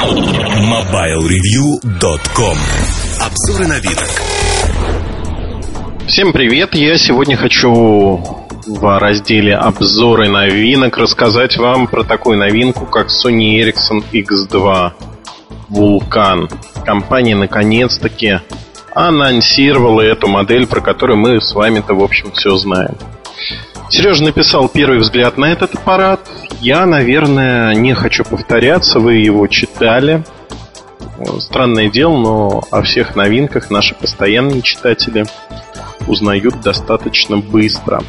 MobileReview.com Обзоры новинок Всем привет! Я сегодня хочу в разделе обзоры новинок рассказать вам про такую новинку, как Sony Ericsson X2 Vulcan. Компания наконец-таки анонсировала эту модель, про которую мы с вами-то, в общем, все знаем. Сережа написал первый взгляд на этот аппарат. Я, наверное, не хочу повторяться, вы его читали. Странное дело, но о всех новинках наши постоянные читатели узнают достаточно быстро.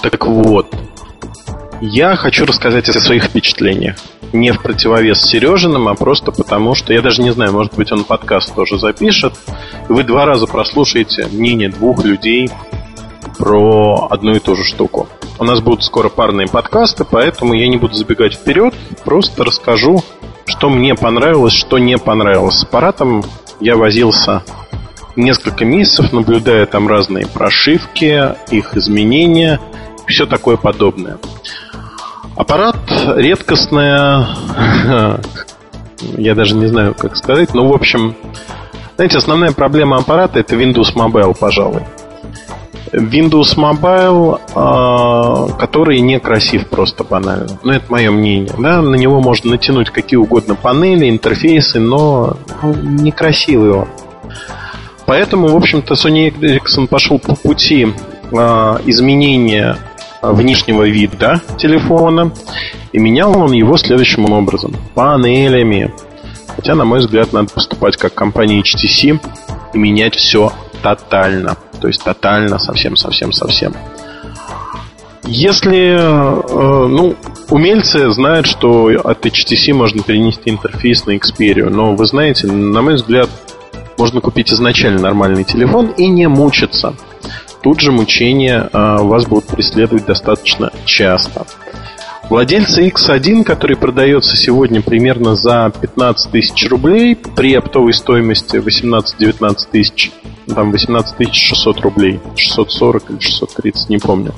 Так вот, я хочу рассказать о своих впечатлениях. Не в противовес Сережиным, а просто потому, что я даже не знаю, может быть, он подкаст тоже запишет. Вы два раза прослушаете мнение двух людей про одну и ту же штуку. У нас будут скоро парные подкасты, поэтому я не буду забегать вперед, просто расскажу, что мне понравилось, что не понравилось. С аппаратом я возился несколько месяцев, наблюдая там разные прошивки, их изменения, все такое подобное. Аппарат редкостная, я даже не знаю, как сказать, но в общем, знаете, основная проблема аппарата это Windows Mobile, пожалуй. Windows Mobile, э, который некрасив просто банально. Ну, это мое мнение. Да? На него можно натянуть какие угодно панели, интерфейсы, но ну, некрасивый он. Поэтому, в общем-то, Sony Ericsson пошел по пути э, изменения внешнего вида телефона. И менял он его следующим образом. Панелями. Хотя, на мой взгляд, надо поступать как компания HTC и менять все тотально. То есть тотально, совсем-совсем-совсем. Если, э, ну, умельцы знают, что от HTC можно перенести интерфейс на Xperia, но вы знаете, на мой взгляд, можно купить изначально нормальный телефон и не мучиться. Тут же мучения э, вас будут преследовать достаточно часто. Владельцы X1, который продается сегодня примерно за 15 тысяч рублей, при оптовой стоимости 18-19 тысяч там 18 600 рублей, 640 или 630, не помню.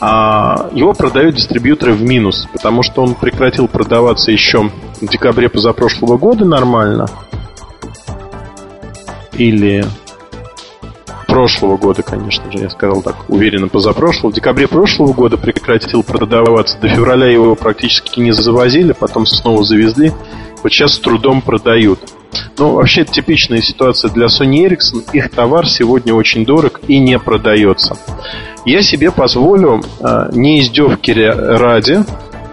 А его продают дистрибьюторы в минус, потому что он прекратил продаваться еще в декабре позапрошлого года нормально. Или прошлого года, конечно же, я сказал так, уверенно позапрошлого. В декабре прошлого года прекратил продаваться. До февраля его практически не завозили, потом снова завезли. Вот сейчас с трудом продают. Ну, вообще типичная ситуация для Sony Ericsson. Их товар сегодня очень дорог и не продается. Я себе позволю, а, не издевки ради,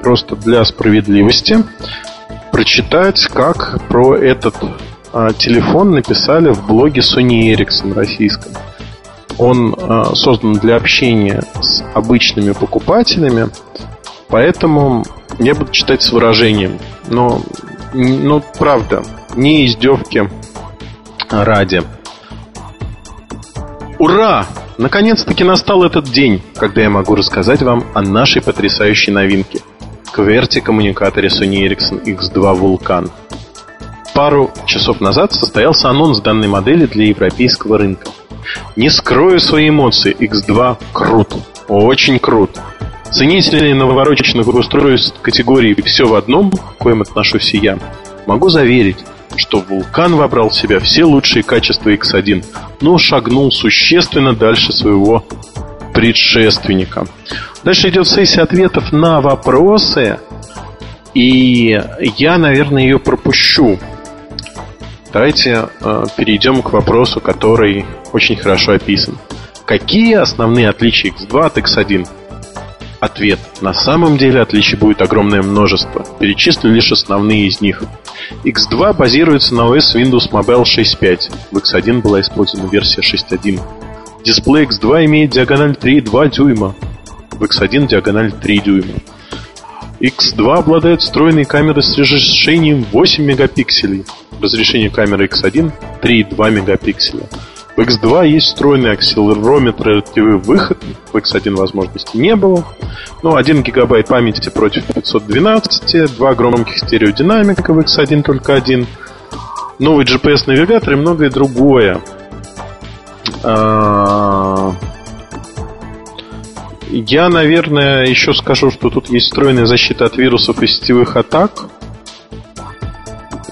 просто для справедливости, прочитать, как про этот а, телефон написали в блоге Sony Ericsson российском. Он а, создан для общения с обычными покупателями, поэтому я буду читать с выражением. Но, ну, правда, не издевки ради. Ура! Наконец-таки настал этот день, когда я могу рассказать вам о нашей потрясающей новинке – QWERTY-коммуникаторе Sony Ericsson X2 Vulcan. Пару часов назад состоялся анонс данной модели для европейского рынка. Не скрою свои эмоции, X2 крут, очень крут. Ценители навороченных устройств категории «все в одном», к коим отношусь и я, могу заверить, что Вулкан вобрал в себя все лучшие качества X1, но шагнул существенно дальше своего предшественника. Дальше идет сессия ответов на вопросы, и я, наверное, ее пропущу. Давайте э, перейдем к вопросу, который очень хорошо описан. Какие основные отличия X2 от X1? Ответ. На самом деле отличий будет огромное множество. Перечислю лишь основные из них. X2 базируется на OS Windows Mobile 6.5. В X1 была использована версия 6.1. Дисплей X2 имеет диагональ 3,2 дюйма. В X1 диагональ 3 дюйма. X2 обладает встроенной камерой с разрешением 8 мегапикселей. Разрешение камеры X1 3,2 мегапикселя. В X2 есть встроенный акселерометр RTV выход. В X1 возможности не было. Ну, 1 гигабайт памяти против 512, два громких стереодинамика в X1 только один. Новый GPS-навигатор и многое другое. А, я, наверное, еще скажу, что тут есть встроенная защита от вирусов и сетевых атак.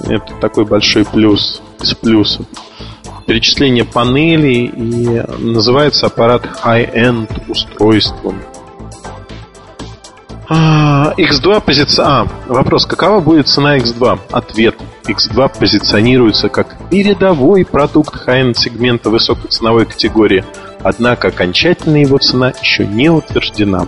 Это такой большой плюс из плюсов. Перечисление панелей и называется аппарат high-end устройством. X2 позиция... А, вопрос, какова будет цена X2? Ответ. X2 позиционируется как передовой продукт high-end сегмента высокой ценовой категории. Однако окончательная его цена еще не утверждена.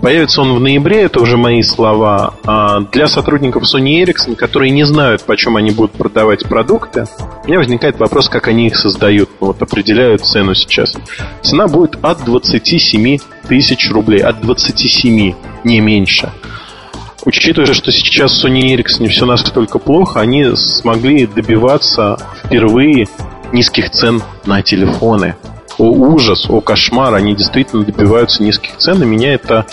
Появится он в ноябре, это уже мои слова. А для сотрудников Sony Ericsson, которые не знают, почем они будут продавать продукты, у меня возникает вопрос, как они их создают. Ну, вот определяют цену сейчас. Цена будет от 27 тысяч рублей. От 27, не меньше. Учитывая, что сейчас Sony Ericsson все настолько плохо, они смогли добиваться впервые низких цен на телефоны. О ужас, о кошмар, они действительно добиваются низких цен, и меня это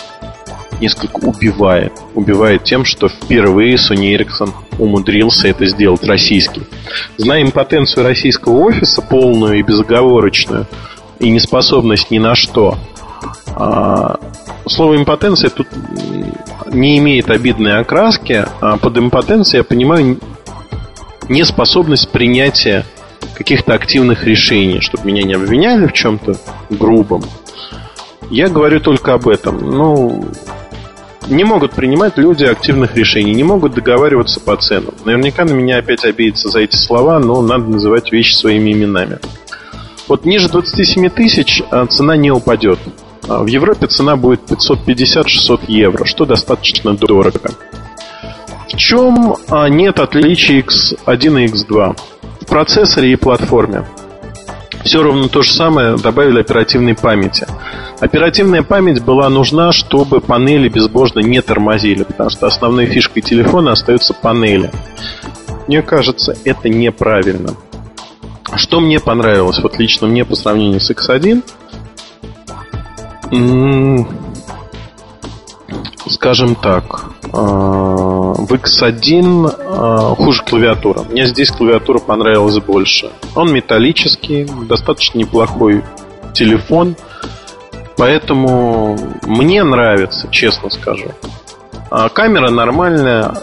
несколько убивает. Убивает тем, что впервые Sony Ericsson умудрился это сделать российский. Зная импотенцию российского офиса, полную и безоговорочную, и неспособность ни на что, а, слово импотенция тут не имеет обидной окраски. А под импотенцией я понимаю неспособность принятия каких-то активных решений, чтобы меня не обвиняли в чем-то грубом. Я говорю только об этом. Ну, не могут принимать люди активных решений, не могут договариваться по ценам. Наверняка на меня опять обидится за эти слова, но надо называть вещи своими именами. Вот ниже 27 тысяч а, цена не упадет. А, в Европе цена будет 550-600 евро, что достаточно дорого. В чем а, нет отличий X1 и X2? В процессоре и платформе. Все ровно то же самое добавили оперативной памяти. Оперативная память была нужна, чтобы панели безбожно не тормозили, потому что основной фишкой телефона остаются панели. Мне кажется, это неправильно. Что мне понравилось, вот лично мне по сравнению с X1, скажем так, а, в X1 а, хуже клавиатура. Мне здесь клавиатура понравилась больше. Он металлический, достаточно неплохой телефон, поэтому мне нравится, честно скажу. А камера нормальная,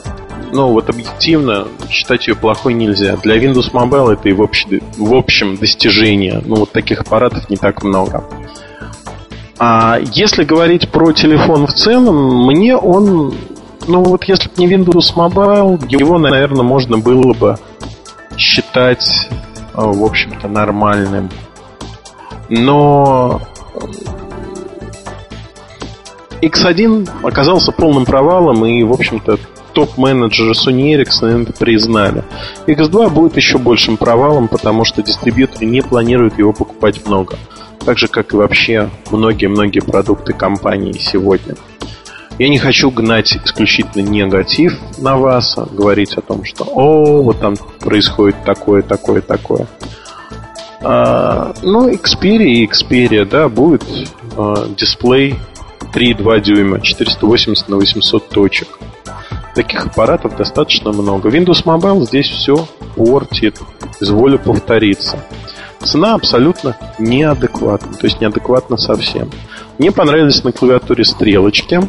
но вот объективно считать ее плохой нельзя. Для Windows Mobile это и в, общем, в общем достижение. Ну, вот таких аппаратов не так много. А если говорить про телефон в целом, мне он, ну вот если бы не Windows Mobile, его, наверное, можно было бы считать, а, в общем-то, нормальным. Но X1 оказался полным провалом, и, в общем-то, топ-менеджеры Sony Ericsson это признали. X2 будет еще большим провалом, потому что дистрибьюторы не планируют его покупать много так же, как и вообще многие-многие продукты компании сегодня. Я не хочу гнать исключительно негатив на вас, а говорить о том, что «О, вот там происходит такое, такое, такое». А, ну, Xperia и Xperia, да, будет а, дисплей 3,2 дюйма, 480 на 800 точек. Таких аппаратов достаточно много. Windows Mobile здесь все портит. Изволю повториться. Цена абсолютно неадекватна, то есть неадекватна совсем. Мне понравились на клавиатуре стрелочки.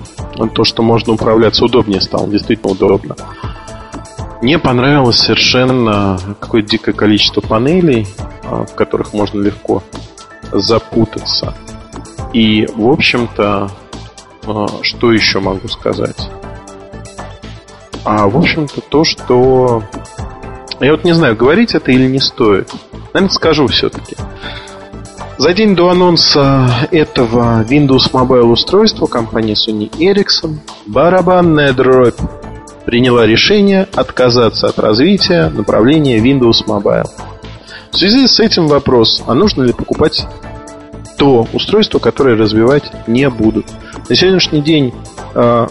То, что можно управляться удобнее стало, действительно удобно. Мне понравилось совершенно какое-то дикое количество панелей, а, в которых можно легко запутаться. И, в общем-то, а, что еще могу сказать? А, в общем-то, то, что... Я вот не знаю, говорить это или не стоит. Наверное, скажу все-таки. За день до анонса этого Windows Mobile устройства компания Sony Ericsson барабанная дробь приняла решение отказаться от развития направления Windows Mobile. В связи с этим вопрос, а нужно ли покупать то устройство, которое развивать не будут. На сегодняшний день э,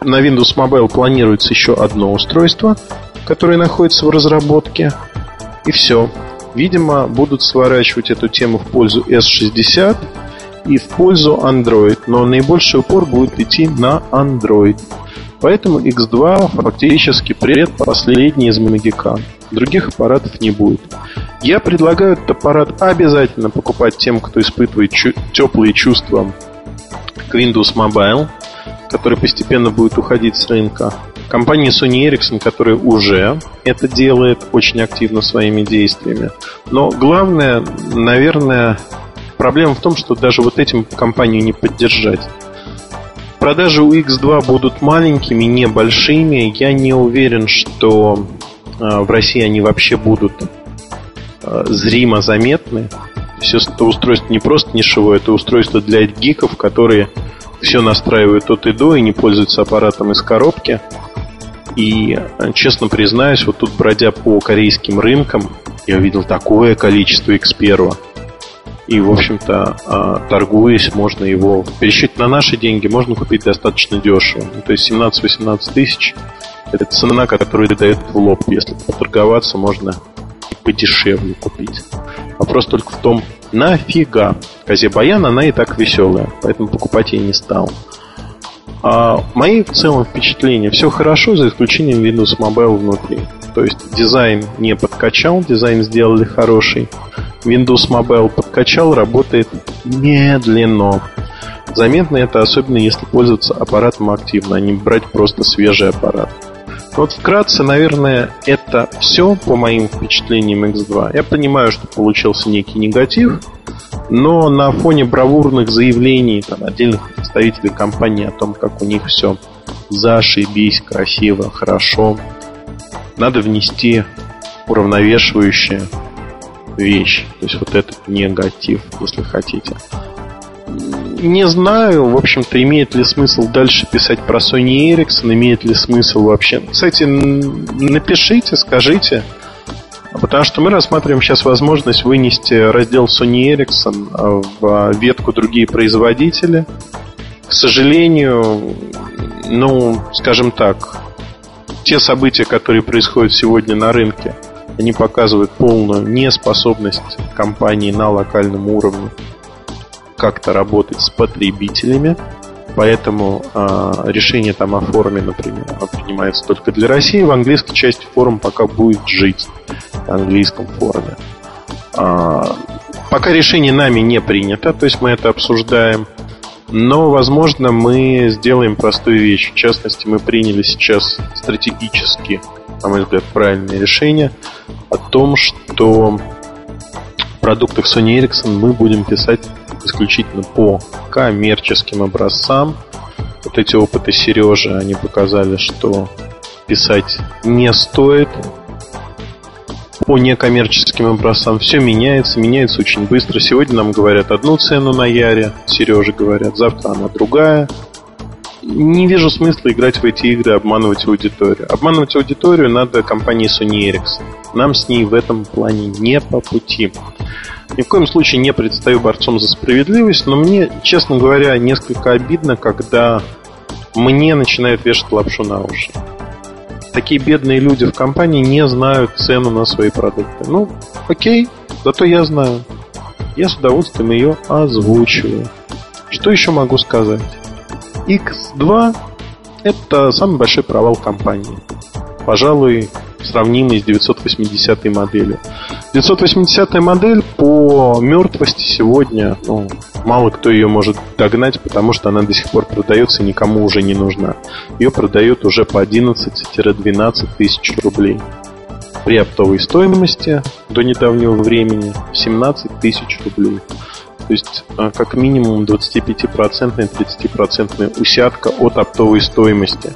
на Windows Mobile планируется еще одно устройство, которое находится в разработке. И все. Видимо, будут сворачивать эту тему в пользу S60 и в пользу Android, но наибольший упор будет идти на Android. Поэтому X2 фактически предпоследний из Магикан. Других аппаратов не будет. Я предлагаю этот аппарат обязательно покупать тем, кто испытывает чу- теплые чувства к Windows Mobile, который постепенно будет уходить с рынка. Компания Sony Ericsson, которая уже это делает очень активно своими действиями. Но главное, наверное, проблема в том, что даже вот этим компанию не поддержать. Продажи у X2 будут маленькими, небольшими. Я не уверен, что э, в России они вообще будут э, зримо заметны. Все это устройство не просто нишевое, это устройство для гиков, которые все настраивают от и до и не пользуются аппаратом из коробки. И, честно признаюсь, вот тут бродя по корейским рынкам, я увидел такое количество X1. И, в общем-то, а, торгуясь, можно его в пересчете на наши деньги можно купить достаточно дешево. Ну, то есть 17-18 тысяч – это цена, которую дает в лоб. Если поторговаться, можно подешевле купить. Вопрос только в том, нафига. Козе Баян, она и так веселая, поэтому покупать я не стал. А мои в целом впечатления все хорошо, за исключением Windows Mobile внутри. То есть дизайн не подкачал, дизайн сделали хороший. Windows Mobile подкачал, работает медленно. Заметно это особенно если пользоваться аппаратом активно, а не брать просто свежий аппарат. Вот вкратце, наверное, это все по моим впечатлениям X2. Я понимаю, что получился некий негатив, но на фоне бравурных заявлений там, отдельных представителей компании о том, как у них все зашибись, красиво, хорошо, надо внести уравновешивающую вещь. То есть вот этот негатив, если хотите. Не знаю, в общем-то, имеет ли смысл дальше писать про Sony Ericsson, имеет ли смысл вообще. Кстати, напишите, скажите. Потому что мы рассматриваем сейчас возможность вынести раздел Sony Ericsson а, в ветку другие производители. К сожалению, ну, скажем так, те события, которые происходят сегодня на рынке, они показывают полную неспособность компании на локальном уровне как-то работать с потребителями. Поэтому э, решение там о форуме, например, принимается только для России. В английской части форум пока будет жить на английском форуме. А, пока решение нами не принято, то есть мы это обсуждаем. Но, возможно, мы сделаем простую вещь. В частности, мы приняли сейчас стратегически, на мой взгляд, правильное решение о том, что в продуктах Sony Ericsson мы будем писать исключительно по коммерческим образцам. Вот эти опыты Сережи, они показали, что писать не стоит по некоммерческим образцам. Все меняется, меняется очень быстро. Сегодня нам говорят одну цену на Яре, Сереже говорят, завтра она другая. Не вижу смысла играть в эти игры, обманывать аудиторию. Обманывать аудиторию надо компании Sony Ericsson. Нам с ней в этом плане не по пути. Ни в коем случае не предстаю борцом за справедливость, но мне, честно говоря, несколько обидно, когда мне начинают вешать лапшу на уши. Такие бедные люди в компании не знают цену на свои продукты. Ну, окей, зато я знаю. Я с удовольствием ее озвучиваю. Что еще могу сказать? X2 это самый большой провал компании. Пожалуй, сравнимый с 980 моделью. 980 модель по мертвости сегодня, ну, мало кто ее может догнать, потому что она до сих пор продается и никому уже не нужна. Ее продают уже по 11-12 тысяч рублей. При оптовой стоимости до недавнего времени 17 тысяч рублей. То есть а, как минимум 25%-30% усядка от оптовой стоимости.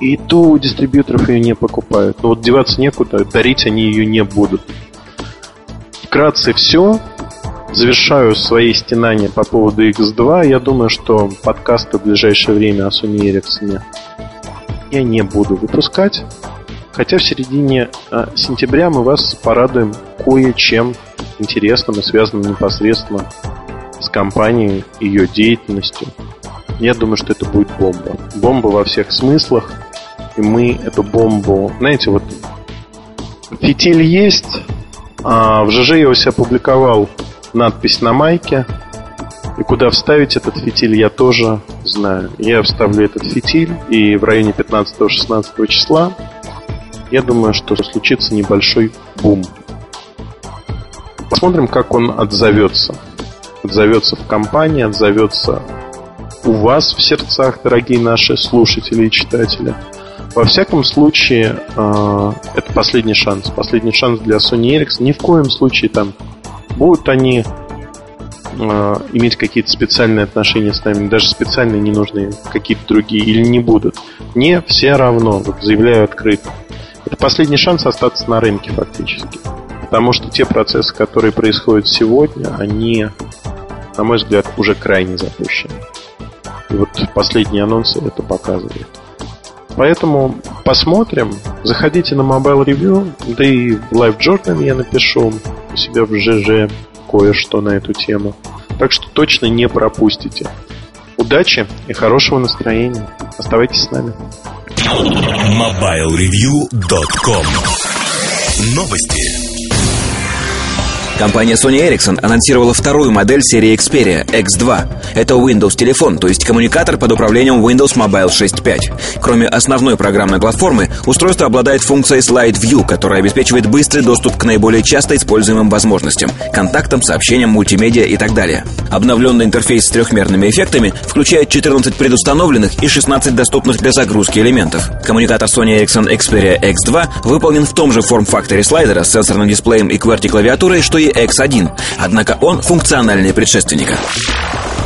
И то у дистрибьюторов ее не покупают. Но вот деваться некуда, дарить они ее не будут. Вкратце все. Завершаю свои стенания по поводу X2. Я думаю, что подкасты в ближайшее время о Sony Ericsson я не буду выпускать. Хотя в середине а, сентября мы вас порадуем кое-чем интересным и связанным непосредственно с компанией, ее деятельностью. Я думаю, что это будет бомба. Бомба во всех смыслах. И мы эту бомбу... Знаете, вот фитиль есть, а в ЖЖ я у себя опубликовал надпись на майке. И куда вставить этот фитиль, я тоже знаю. Я вставлю этот фитиль, и в районе 15-16 числа я думаю, что случится небольшой бум. Посмотрим, как он отзовется. Отзовется в компании, отзовется у вас в сердцах, дорогие наши слушатели и читатели. Во всяком случае, э, это последний шанс. Последний шанс для Sony Ericsson. Ни в коем случае там будут они э, иметь какие-то специальные отношения с нами, даже специальные не нужны какие-то другие, или не будут. Не все равно, вот заявляю открыто. Это последний шанс остаться на рынке фактически. Потому что те процессы, которые происходят сегодня, они, на мой взгляд, уже крайне запущены. И вот последние анонсы это показывают. Поэтому посмотрим. Заходите на Mobile Review, да и в Live Journal я напишу у себя в ЖЖ кое-что на эту тему. Так что точно не пропустите. Удачи и хорошего настроения. Оставайтесь с нами. MobileReview.com Новости. Компания Sony Ericsson анонсировала вторую модель серии Xperia X2. Это Windows телефон, то есть коммуникатор под управлением Windows Mobile 6.5. Кроме основной программной платформы, устройство обладает функцией Slide View, которая обеспечивает быстрый доступ к наиболее часто используемым возможностям – контактам, сообщениям, мультимедиа и так далее. Обновленный интерфейс с трехмерными эффектами включает 14 предустановленных и 16 доступных для загрузки элементов. Коммуникатор Sony Ericsson Xperia X2 выполнен в том же форм-факторе слайдера с сенсорным дисплеем и QWERTY-клавиатурой, что и X1, однако он функциональный предшественника.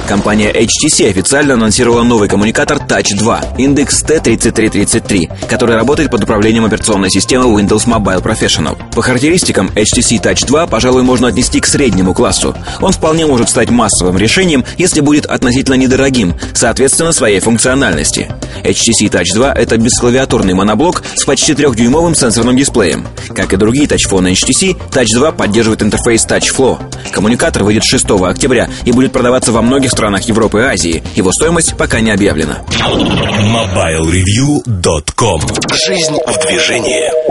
Компания HTC официально анонсировала новый коммуникатор Touch 2, индекс T3333, который работает под управлением операционной системы Windows Mobile Professional. По характеристикам HTC Touch 2, пожалуй, можно отнести к среднему классу. Он вполне может стать массовым решением, если будет относительно недорогим, соответственно своей функциональности. HTC Touch 2 — это бесклавиатурный моноблок с почти трехдюймовым сенсорным дисплеем. Как и другие тачфоны HTC, Touch 2 поддерживает интерфейс Touch Flow. Коммуникатор выйдет 6 октября и будет продаваться во многих странах Европы и Азии. Его стоимость пока не объявлена. MobileReview.com Жизнь в движении.